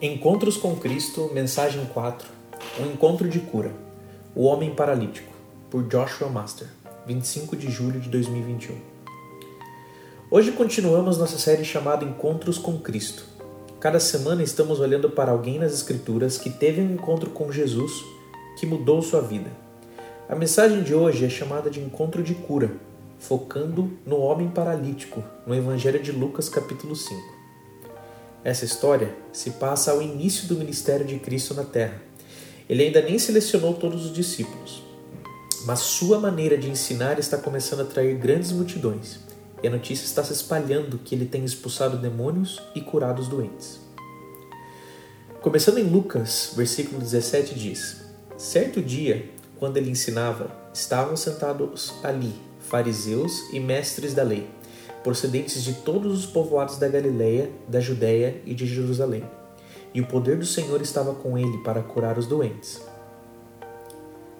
Encontros com Cristo, mensagem 4. Um encontro de cura. O homem paralítico, por Joshua Master, 25 de julho de 2021. Hoje continuamos nossa série chamada Encontros com Cristo. Cada semana estamos olhando para alguém nas Escrituras que teve um encontro com Jesus que mudou sua vida. A mensagem de hoje é chamada de Encontro de Cura, focando no homem paralítico, no Evangelho de Lucas, capítulo 5. Essa história se passa ao início do ministério de Cristo na Terra. Ele ainda nem selecionou todos os discípulos, mas sua maneira de ensinar está começando a atrair grandes multidões, e a notícia está se espalhando que ele tem expulsado demônios e curado os doentes. Começando em Lucas, versículo 17 diz: Certo dia, quando ele ensinava, estavam sentados ali fariseus e mestres da lei procedentes de todos os povoados da Galiléia, da Judéia e de Jerusalém. E o poder do Senhor estava com ele para curar os doentes.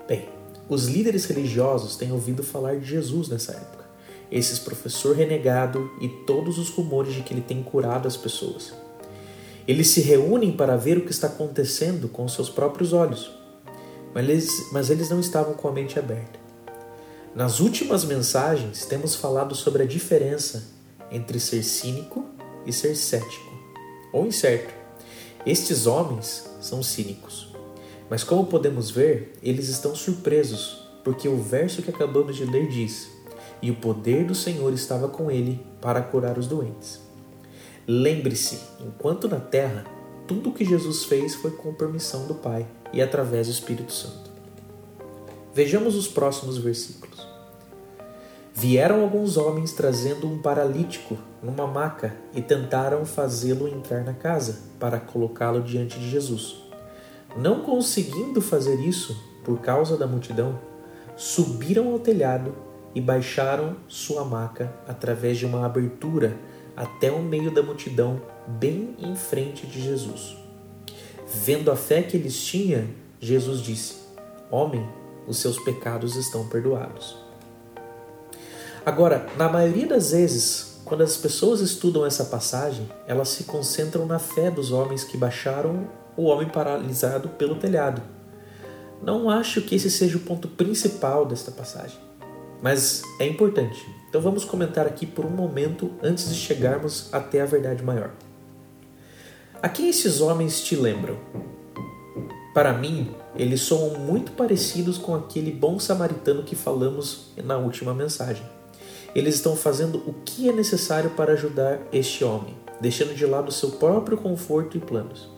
Bem, os líderes religiosos têm ouvido falar de Jesus nessa época. Esse professor renegado e todos os rumores de que ele tem curado as pessoas. Eles se reúnem para ver o que está acontecendo com seus próprios olhos, mas eles, mas eles não estavam com a mente aberta. Nas últimas mensagens, temos falado sobre a diferença entre ser cínico e ser cético, ou incerto. Estes homens são cínicos, mas como podemos ver, eles estão surpresos, porque o verso que acabamos de ler diz: E o poder do Senhor estava com ele para curar os doentes. Lembre-se, enquanto na terra, tudo o que Jesus fez foi com permissão do Pai e através do Espírito Santo. Vejamos os próximos versículos. Vieram alguns homens trazendo um paralítico numa maca e tentaram fazê-lo entrar na casa para colocá-lo diante de Jesus. Não conseguindo fazer isso por causa da multidão, subiram ao telhado e baixaram sua maca através de uma abertura até o meio da multidão, bem em frente de Jesus. Vendo a fé que eles tinham, Jesus disse: Homem, os seus pecados estão perdoados. Agora, na maioria das vezes, quando as pessoas estudam essa passagem, elas se concentram na fé dos homens que baixaram o homem paralisado pelo telhado. Não acho que esse seja o ponto principal desta passagem, mas é importante. Então vamos comentar aqui por um momento antes de chegarmos até a verdade maior. A quem esses homens te lembram? Para mim, eles soam muito parecidos com aquele bom samaritano que falamos na última mensagem. Eles estão fazendo o que é necessário para ajudar este homem, deixando de lado seu próprio conforto e planos.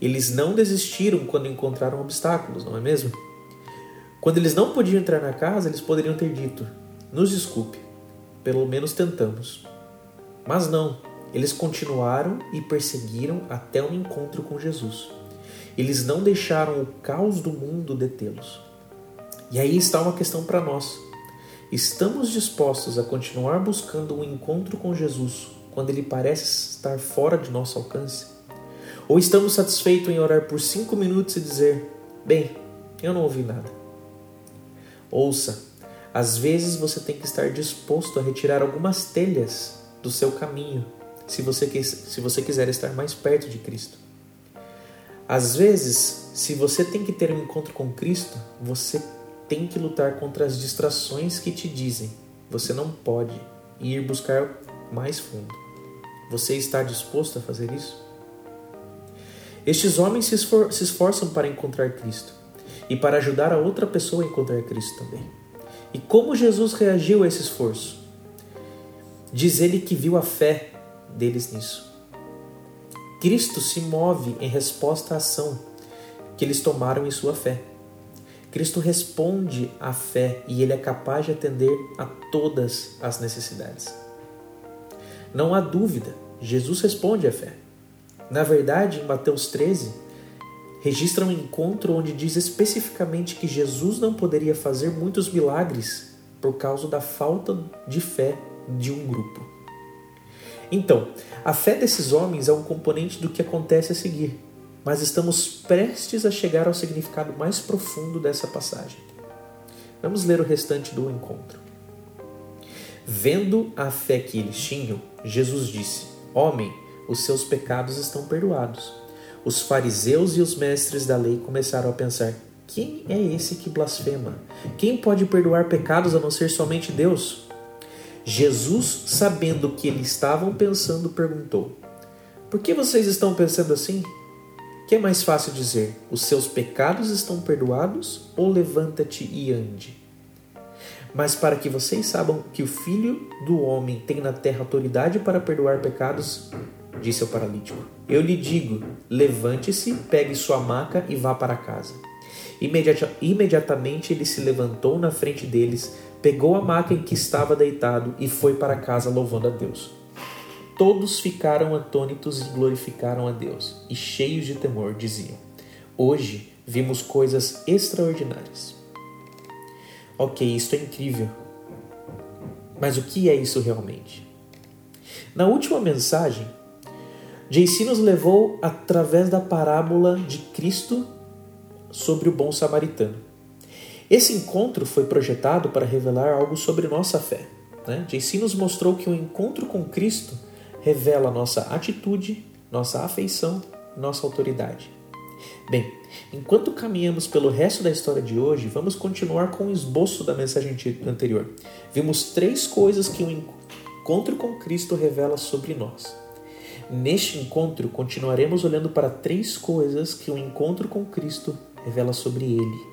Eles não desistiram quando encontraram obstáculos, não é mesmo? Quando eles não podiam entrar na casa, eles poderiam ter dito: Nos desculpe, pelo menos tentamos. Mas não, eles continuaram e perseguiram até o encontro com Jesus. Eles não deixaram o caos do mundo detê-los. E aí está uma questão para nós. Estamos dispostos a continuar buscando um encontro com Jesus quando ele parece estar fora de nosso alcance? Ou estamos satisfeitos em orar por cinco minutos e dizer: Bem, eu não ouvi nada? Ouça, às vezes você tem que estar disposto a retirar algumas telhas do seu caminho se você, se você quiser estar mais perto de Cristo. Às vezes, se você tem que ter um encontro com Cristo, você tem que lutar contra as distrações que te dizem você não pode ir buscar mais fundo. Você está disposto a fazer isso? Estes homens se, esfor se esforçam para encontrar Cristo e para ajudar a outra pessoa a encontrar Cristo também. E como Jesus reagiu a esse esforço? Diz ele que viu a fé deles nisso. Cristo se move em resposta à ação que eles tomaram em sua fé. Cristo responde à fé e ele é capaz de atender a todas as necessidades. Não há dúvida, Jesus responde à fé. Na verdade, em Mateus 13, registra um encontro onde diz especificamente que Jesus não poderia fazer muitos milagres por causa da falta de fé de um grupo. Então, a fé desses homens é um componente do que acontece a seguir, mas estamos prestes a chegar ao significado mais profundo dessa passagem. Vamos ler o restante do encontro. Vendo a fé que eles tinham, Jesus disse: Homem, os seus pecados estão perdoados. Os fariseus e os mestres da lei começaram a pensar: quem é esse que blasfema? Quem pode perdoar pecados a não ser somente Deus? Jesus, sabendo o que eles estavam pensando, perguntou: Por que vocês estão pensando assim? Que é mais fácil dizer: Os seus pecados estão perdoados ou levanta-te e ande? Mas para que vocês saibam que o Filho do Homem tem na terra autoridade para perdoar pecados, disse ao paralítico: Eu lhe digo: levante-se, pegue sua maca e vá para casa. Imediata, imediatamente ele se levantou na frente deles, pegou a maca em que estava deitado e foi para casa louvando a Deus. Todos ficaram atônitos e glorificaram a Deus, e cheios de temor diziam: Hoje vimos coisas extraordinárias. Ok, isto é incrível. Mas o que é isso realmente? Na última mensagem, JC nos levou através da parábola de Cristo sobre o bom samaritano. Esse encontro foi projetado para revelar algo sobre nossa fé. Né? JC nos mostrou que o encontro com Cristo revela nossa atitude, nossa afeição, nossa autoridade. Bem, enquanto caminhamos pelo resto da história de hoje, vamos continuar com o esboço da mensagem anterior. Vimos três coisas que o encontro com Cristo revela sobre nós. Neste encontro, continuaremos olhando para três coisas que o encontro com Cristo revela sobre ele.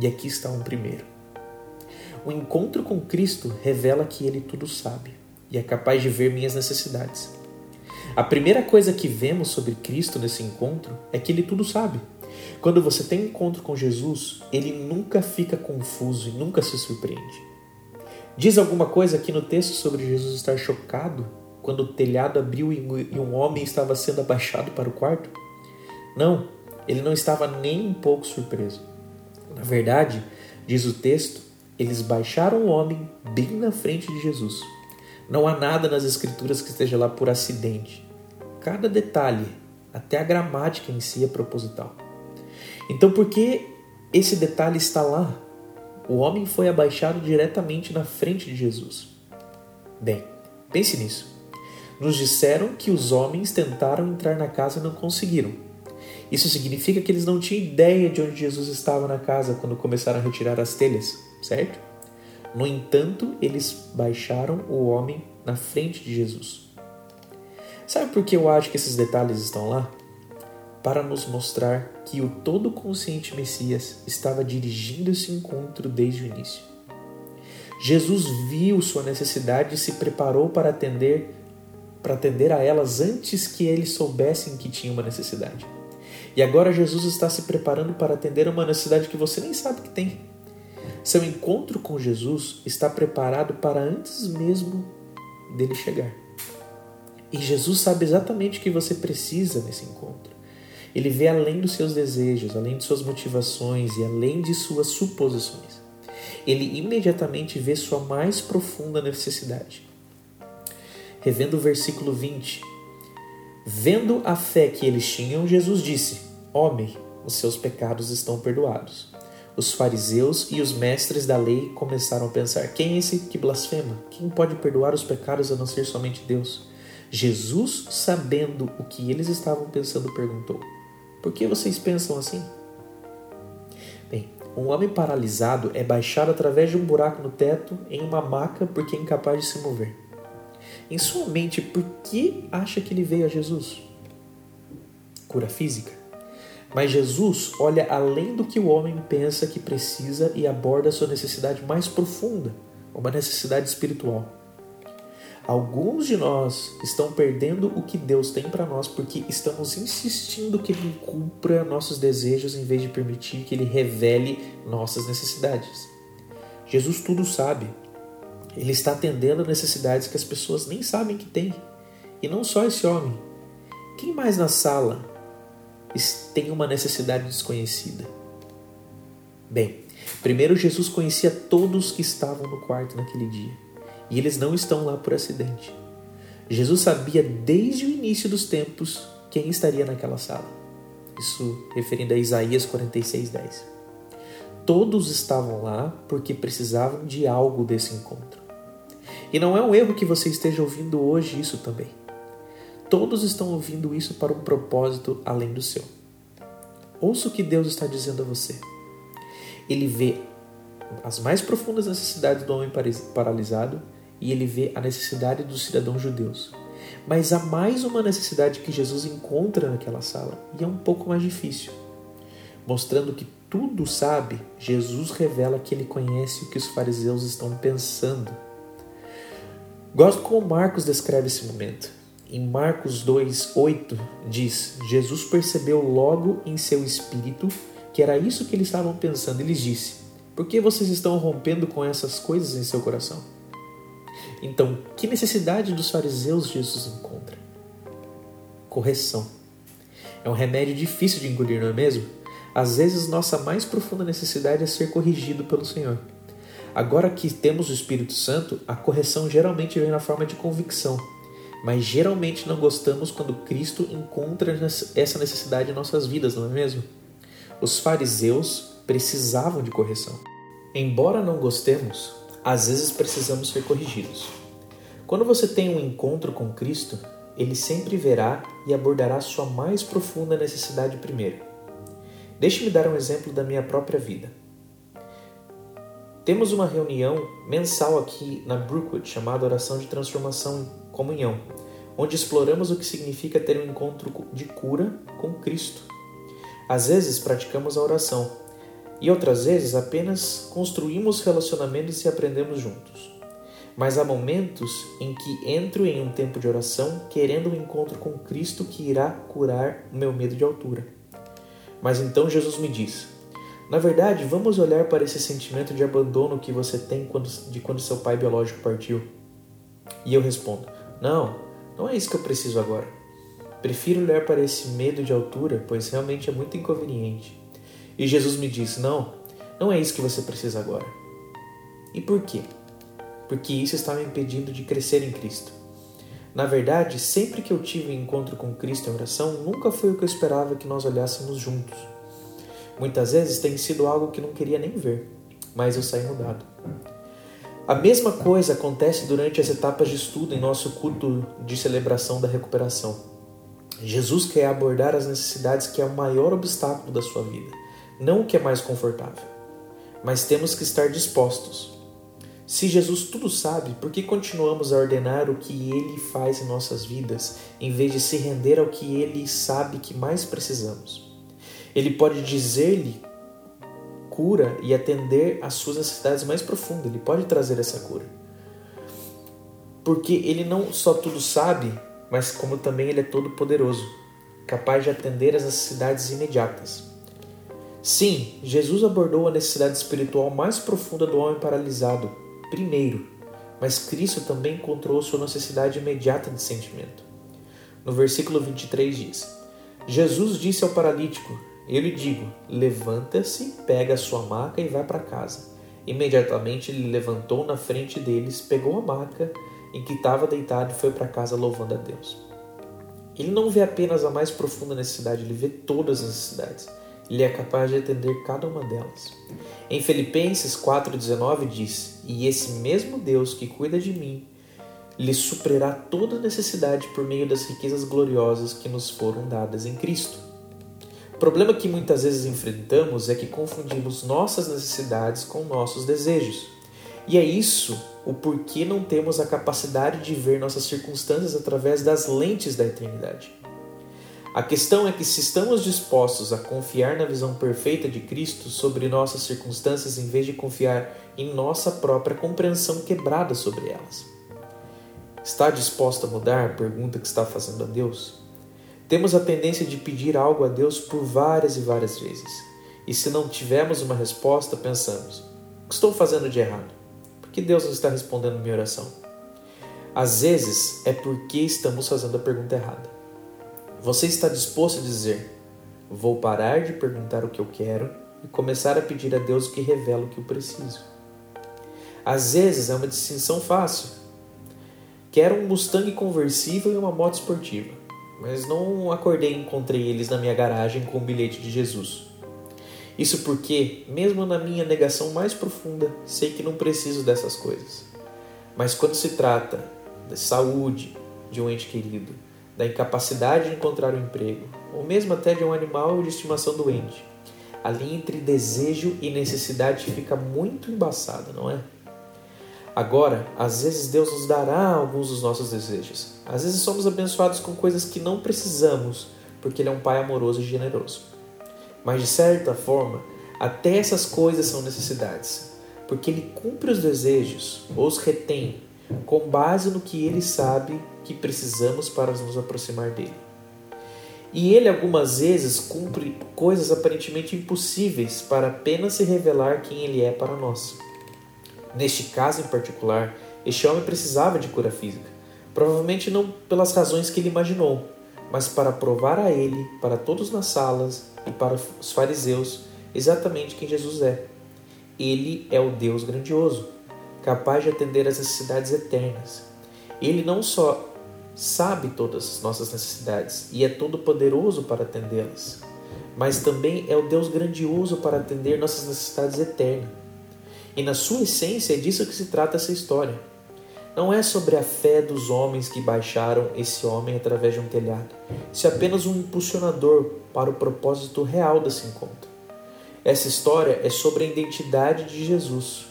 E aqui está um primeiro. O encontro com Cristo revela que ele tudo sabe e é capaz de ver minhas necessidades. A primeira coisa que vemos sobre Cristo nesse encontro é que ele tudo sabe. Quando você tem um encontro com Jesus, ele nunca fica confuso e nunca se surpreende. Diz alguma coisa aqui no texto sobre Jesus estar chocado quando o telhado abriu e um homem estava sendo abaixado para o quarto? Não, ele não estava nem um pouco surpreso. Na verdade, diz o texto, eles baixaram o homem bem na frente de Jesus. Não há nada nas escrituras que esteja lá por acidente. Cada detalhe, até a gramática em si é proposital. Então, por que esse detalhe está lá? O homem foi abaixado diretamente na frente de Jesus. Bem, pense nisso. Nos disseram que os homens tentaram entrar na casa e não conseguiram. Isso significa que eles não tinham ideia de onde Jesus estava na casa quando começaram a retirar as telhas, certo? No entanto, eles baixaram o homem na frente de Jesus. Sabe por que eu acho que esses detalhes estão lá? Para nos mostrar que o todo consciente Messias estava dirigindo esse encontro desde o início. Jesus viu sua necessidade e se preparou para atender para atender a elas antes que eles soubessem que tinha uma necessidade. E agora Jesus está se preparando para atender uma necessidade que você nem sabe que tem. Seu encontro com Jesus está preparado para antes mesmo dele chegar. E Jesus sabe exatamente o que você precisa nesse encontro. Ele vê além dos seus desejos, além de suas motivações e além de suas suposições. Ele imediatamente vê sua mais profunda necessidade revendo o versículo 20. Vendo a fé que eles tinham, Jesus disse: Homem, os seus pecados estão perdoados. Os fariseus e os mestres da lei começaram a pensar: quem é esse que blasfema? Quem pode perdoar os pecados a não ser somente Deus? Jesus, sabendo o que eles estavam pensando, perguntou: Por que vocês pensam assim? Bem, um homem paralisado é baixado através de um buraco no teto em uma maca porque é incapaz de se mover. Em sua mente, por que acha que ele veio a Jesus? Cura física. Mas Jesus olha além do que o homem pensa que precisa e aborda sua necessidade mais profunda, uma necessidade espiritual. Alguns de nós estão perdendo o que Deus tem para nós porque estamos insistindo que Ele cumpra nossos desejos em vez de permitir que Ele revele nossas necessidades. Jesus tudo sabe, ele está atendendo necessidades que as pessoas nem sabem que têm. E não só esse homem. Quem mais na sala tem uma necessidade desconhecida? Bem, primeiro Jesus conhecia todos que estavam no quarto naquele dia. E eles não estão lá por acidente. Jesus sabia desde o início dos tempos quem estaria naquela sala. Isso referindo a Isaías 46, 10. Todos estavam lá porque precisavam de algo desse encontro. E não é um erro que você esteja ouvindo hoje isso também. Todos estão ouvindo isso para um propósito além do seu. Ouça o que Deus está dizendo a você. Ele vê as mais profundas necessidades do homem paralisado e ele vê a necessidade dos cidadãos judeus. Mas há mais uma necessidade que Jesus encontra naquela sala e é um pouco mais difícil. Mostrando que tudo sabe, Jesus revela que ele conhece o que os fariseus estão pensando. Gosto como Marcos descreve esse momento. Em Marcos 2:8 diz: Jesus percebeu logo em seu espírito que era isso que eles estavam pensando. Ele disse: Por que vocês estão rompendo com essas coisas em seu coração? Então, que necessidade dos fariseus Jesus encontra? Correção. É um remédio difícil de engolir, não é mesmo? Às vezes, nossa mais profunda necessidade é ser corrigido pelo Senhor. Agora que temos o Espírito Santo, a correção geralmente vem na forma de convicção mas geralmente não gostamos quando Cristo encontra essa necessidade em nossas vidas, não é mesmo? Os fariseus precisavam de correção. Embora não gostemos, às vezes precisamos ser corrigidos. Quando você tem um encontro com Cristo, ele sempre verá e abordará sua mais profunda necessidade primeiro. Deixe-me dar um exemplo da minha própria vida. Temos uma reunião mensal aqui na Brookwood chamada Oração de Transformação Comunhão, onde exploramos o que significa ter um encontro de cura com Cristo. Às vezes praticamos a oração e outras vezes apenas construímos relacionamentos e aprendemos juntos. Mas há momentos em que entro em um tempo de oração querendo um encontro com Cristo que irá curar o meu medo de altura. Mas então Jesus me diz: na verdade, vamos olhar para esse sentimento de abandono que você tem quando, de quando seu pai biológico partiu. E eu respondo: Não, não é isso que eu preciso agora. Prefiro olhar para esse medo de altura, pois realmente é muito inconveniente. E Jesus me disse: Não, não é isso que você precisa agora. E por quê? Porque isso está me impedindo de crescer em Cristo. Na verdade, sempre que eu tive um encontro com Cristo em oração, nunca foi o que eu esperava que nós olhássemos juntos. Muitas vezes tem sido algo que não queria nem ver, mas eu saí mudado. A mesma coisa acontece durante as etapas de estudo em nosso culto de celebração da recuperação. Jesus quer abordar as necessidades que é o maior obstáculo da sua vida, não o que é mais confortável. Mas temos que estar dispostos. Se Jesus tudo sabe, por que continuamos a ordenar o que ele faz em nossas vidas, em vez de se render ao que ele sabe que mais precisamos? Ele pode dizer-lhe cura e atender às suas necessidades mais profundas. Ele pode trazer essa cura. Porque ele não só tudo sabe, mas como também ele é todo poderoso, capaz de atender às necessidades imediatas. Sim, Jesus abordou a necessidade espiritual mais profunda do homem paralisado primeiro, mas Cristo também encontrou sua necessidade imediata de sentimento. No versículo 23 diz: Jesus disse ao paralítico: eu lhe digo: levanta-se, pega a sua maca e vai para casa. Imediatamente ele levantou na frente deles, pegou a maca em que estava deitado e foi para casa louvando a Deus. Ele não vê apenas a mais profunda necessidade, ele vê todas as necessidades. Ele é capaz de atender cada uma delas. Em Filipenses 4,19 diz: E esse mesmo Deus que cuida de mim lhe suprirá toda necessidade por meio das riquezas gloriosas que nos foram dadas em Cristo. O problema que muitas vezes enfrentamos é que confundimos nossas necessidades com nossos desejos. E é isso o porquê não temos a capacidade de ver nossas circunstâncias através das lentes da eternidade. A questão é que se estamos dispostos a confiar na visão perfeita de Cristo sobre nossas circunstâncias em vez de confiar em nossa própria compreensão quebrada sobre elas. Está disposto a mudar? Pergunta que está fazendo a Deus. Temos a tendência de pedir algo a Deus por várias e várias vezes. E se não tivermos uma resposta, pensamos: o que estou fazendo de errado? Por que Deus não está respondendo minha oração? Às vezes é porque estamos fazendo a pergunta errada. Você está disposto a dizer: vou parar de perguntar o que eu quero e começar a pedir a Deus que revela o que eu preciso? Às vezes é uma distinção fácil. Quero um Mustang conversível e uma moto esportiva mas não acordei e encontrei eles na minha garagem com o bilhete de Jesus. Isso porque, mesmo na minha negação mais profunda, sei que não preciso dessas coisas. Mas quando se trata da saúde de um ente querido, da incapacidade de encontrar um emprego, ou mesmo até de um animal de estimação doente. A linha entre desejo e necessidade fica muito embaçada, não é? Agora, às vezes Deus nos dará alguns dos nossos desejos. Às vezes somos abençoados com coisas que não precisamos, porque Ele é um Pai amoroso e generoso. Mas de certa forma, até essas coisas são necessidades, porque Ele cumpre os desejos ou os retém com base no que Ele sabe que precisamos para nos aproximar dele. E Ele algumas vezes cumpre coisas aparentemente impossíveis para apenas se revelar quem Ele é para nós. Neste caso em particular, este homem precisava de cura física, provavelmente não pelas razões que ele imaginou, mas para provar a ele, para todos nas salas e para os fariseus, exatamente quem Jesus é. Ele é o Deus grandioso, capaz de atender às necessidades eternas. Ele não só sabe todas as nossas necessidades e é todo poderoso para atendê-las, mas também é o Deus grandioso para atender nossas necessidades eternas. E na sua essência é disso que se trata essa história. Não é sobre a fé dos homens que baixaram esse homem através de um telhado. Isso é apenas um impulsionador para o propósito real desse encontro. Essa história é sobre a identidade de Jesus.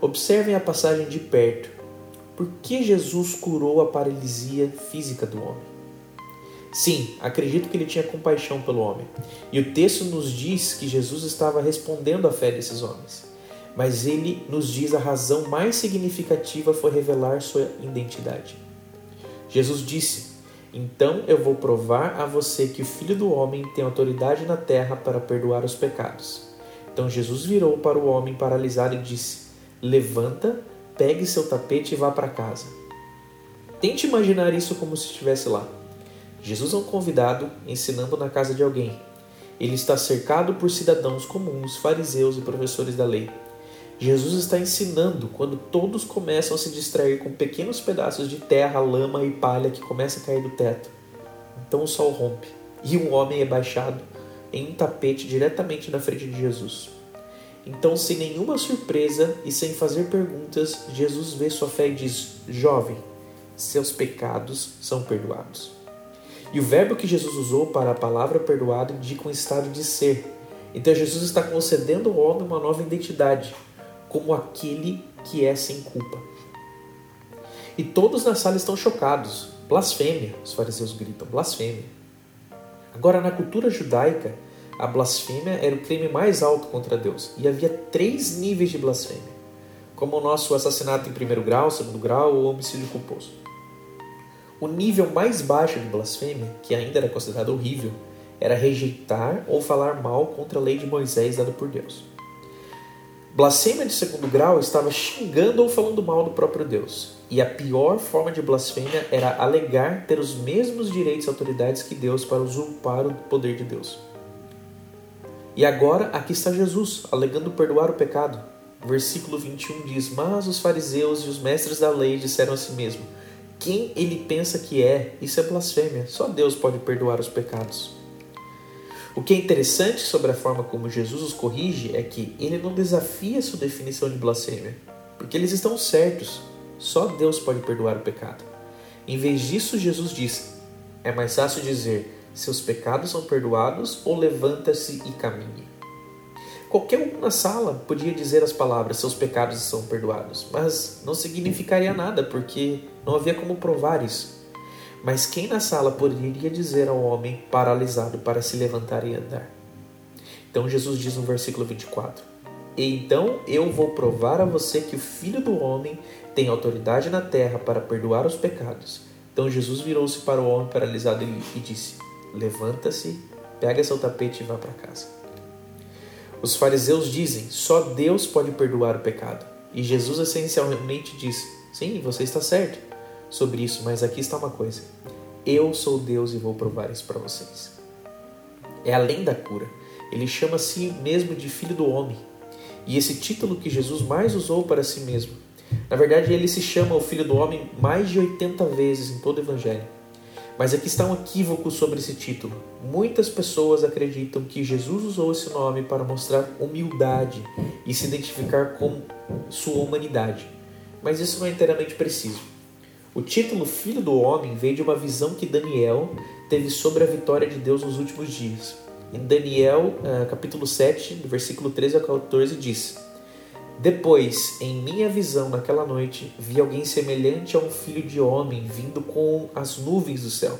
Observem a passagem de perto. Por que Jesus curou a paralisia física do homem? Sim, acredito que ele tinha compaixão pelo homem. E o texto nos diz que Jesus estava respondendo à fé desses homens mas ele nos diz a razão mais significativa foi revelar sua identidade. Jesus disse: Então eu vou provar a você que o Filho do Homem tem autoridade na terra para perdoar os pecados. Então Jesus virou para o homem paralisado e disse: Levanta, pegue seu tapete e vá para casa. Tente imaginar isso como se estivesse lá. Jesus é um convidado ensinando na casa de alguém. Ele está cercado por cidadãos comuns, fariseus e professores da lei. Jesus está ensinando quando todos começam a se distrair com pequenos pedaços de terra, lama e palha que começa a cair do teto. Então o sol rompe e um homem é baixado em um tapete diretamente na frente de Jesus. Então, sem nenhuma surpresa e sem fazer perguntas, Jesus vê sua fé e diz: Jovem, seus pecados são perdoados. E o verbo que Jesus usou para a palavra perdoado indica um estado de ser. Então, Jesus está concedendo ao homem uma nova identidade, como aquele que é sem culpa. E todos na sala estão chocados. Blasfêmia, os fariseus gritam, blasfêmia. Agora, na cultura judaica, a blasfêmia era o crime mais alto contra Deus e havia três níveis de blasfêmia, como o nosso assassinato em primeiro grau, segundo grau ou homicídio culposo. O nível mais baixo de blasfêmia, que ainda era considerado horrível, era rejeitar ou falar mal contra a lei de Moisés dada por Deus. Blasfêmia de segundo grau estava xingando ou falando mal do próprio Deus. E a pior forma de blasfêmia era alegar ter os mesmos direitos e autoridades que Deus para usurpar o poder de Deus. E agora aqui está Jesus, alegando perdoar o pecado. Versículo 21 diz: Mas os fariseus e os mestres da lei disseram a si mesmo: Quem ele pensa que é? Isso é blasfêmia. Só Deus pode perdoar os pecados. O que é interessante sobre a forma como Jesus os corrige é que ele não desafia sua definição de blasfêmia, porque eles estão certos. Só Deus pode perdoar o pecado. Em vez disso, Jesus diz: é mais fácil dizer seus pecados são perdoados ou levanta-se e caminhe. Qualquer um na sala podia dizer as palavras seus pecados são perdoados, mas não significaria nada porque não havia como provar isso. Mas quem na sala poderia dizer ao homem paralisado para se levantar e andar? Então Jesus diz no versículo 24: E então eu vou provar a você que o filho do homem tem autoridade na terra para perdoar os pecados. Então Jesus virou-se para o homem paralisado e disse: Levanta-se, pega seu tapete e vá para casa. Os fariseus dizem: só Deus pode perdoar o pecado. E Jesus essencialmente diz: Sim, você está certo sobre isso, mas aqui está uma coisa. Eu sou Deus e vou provar isso para vocês. É além da cura. Ele chama a si mesmo de Filho do Homem. E esse título que Jesus mais usou para si mesmo. Na verdade, ele se chama o Filho do Homem mais de 80 vezes em todo o Evangelho. Mas aqui está um equívoco sobre esse título. Muitas pessoas acreditam que Jesus usou esse nome para mostrar humildade e se identificar com sua humanidade. Mas isso não é inteiramente preciso. O título Filho do Homem veio de uma visão que Daniel teve sobre a vitória de Deus nos últimos dias. Em Daniel, eh, capítulo 7, versículo 13 a 14, diz: Depois, em minha visão naquela noite, vi alguém semelhante a um filho de homem vindo com as nuvens do céu.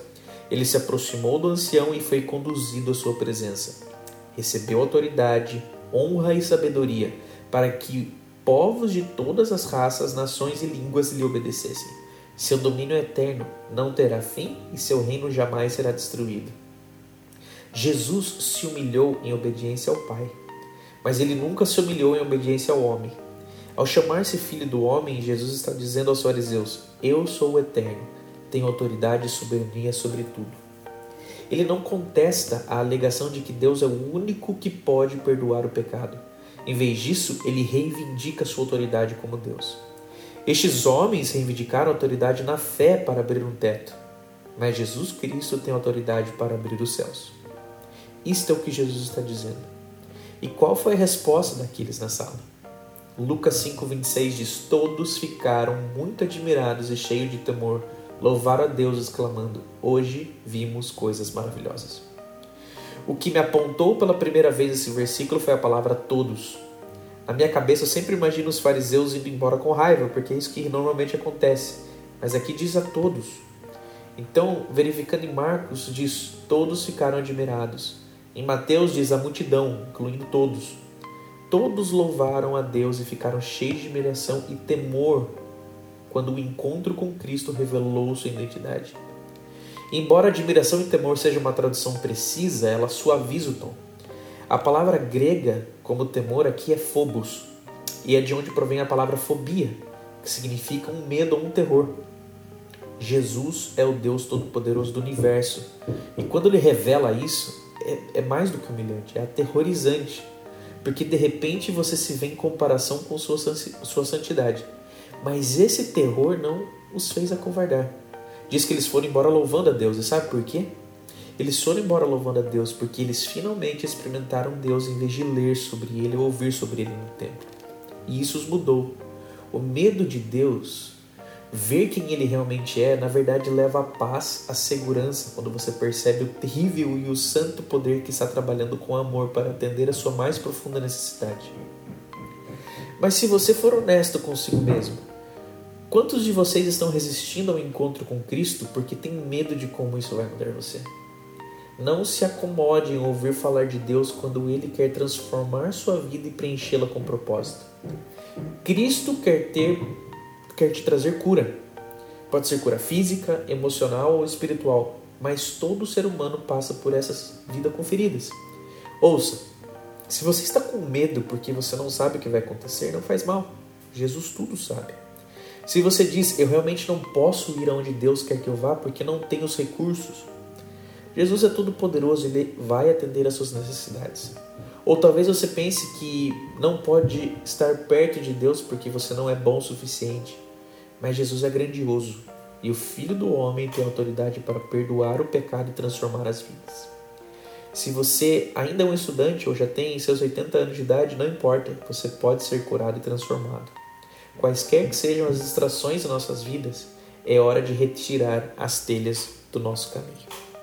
Ele se aproximou do ancião e foi conduzido à sua presença. Recebeu autoridade, honra e sabedoria, para que povos de todas as raças, nações e línguas lhe obedecessem. Seu domínio eterno não terá fim e seu reino jamais será destruído. Jesus se humilhou em obediência ao Pai, mas ele nunca se humilhou em obediência ao homem. Ao chamar-se filho do homem, Jesus está dizendo aos fariseus: Eu sou o eterno, tenho autoridade e soberania sobre tudo. Ele não contesta a alegação de que Deus é o único que pode perdoar o pecado. Em vez disso, ele reivindica sua autoridade como Deus. Estes homens reivindicaram autoridade na fé para abrir um teto, mas Jesus Cristo tem autoridade para abrir os céus. Isto é o que Jesus está dizendo. E qual foi a resposta daqueles na sala? Lucas 5,26 diz: Todos ficaram muito admirados e cheios de temor, louvaram a Deus, exclamando: Hoje vimos coisas maravilhosas. O que me apontou pela primeira vez esse versículo foi a palavra todos. Na minha cabeça eu sempre imagino os fariseus indo embora com raiva, porque é isso que normalmente acontece. Mas aqui diz a todos. Então, verificando em Marcos, diz: todos ficaram admirados. Em Mateus diz a multidão, incluindo todos. Todos louvaram a Deus e ficaram cheios de admiração e temor quando o encontro com Cristo revelou sua identidade. Embora admiração e temor seja uma tradução precisa, ela suaviza o tom. A palavra grega como temor aqui é phobos, e é de onde provém a palavra fobia, que significa um medo ou um terror. Jesus é o Deus Todo-Poderoso do universo, e quando ele revela isso, é, é mais do que humilhante, é aterrorizante, porque de repente você se vê em comparação com sua, sua santidade. Mas esse terror não os fez acovardar. Diz que eles foram embora louvando a Deus, e sabe por quê? Eles foram embora louvando a Deus porque eles finalmente experimentaram Deus em vez de ler sobre Ele ou ouvir sobre Ele no templo. E isso os mudou. O medo de Deus, ver quem Ele realmente é, na verdade leva a paz, a segurança, quando você percebe o terrível e o santo poder que está trabalhando com amor para atender a sua mais profunda necessidade. Mas se você for honesto consigo mesmo, quantos de vocês estão resistindo ao encontro com Cristo porque tem medo de como isso vai mudar você? Não se acomode em ouvir falar de Deus quando Ele quer transformar sua vida e preenchê-la com propósito. Cristo quer ter, quer te trazer cura. Pode ser cura física, emocional ou espiritual, mas todo ser humano passa por essas vidas com feridas. Ouça, se você está com medo porque você não sabe o que vai acontecer, não faz mal. Jesus tudo sabe. Se você diz, eu realmente não posso ir aonde Deus quer que eu vá porque não tenho os recursos, Jesus é todo poderoso, ele vai atender às suas necessidades. Ou talvez você pense que não pode estar perto de Deus porque você não é bom o suficiente. Mas Jesus é grandioso e o Filho do Homem tem autoridade para perdoar o pecado e transformar as vidas. Se você ainda é um estudante ou já tem seus 80 anos de idade, não importa, você pode ser curado e transformado. Quaisquer que sejam as distrações em nossas vidas, é hora de retirar as telhas do nosso caminho.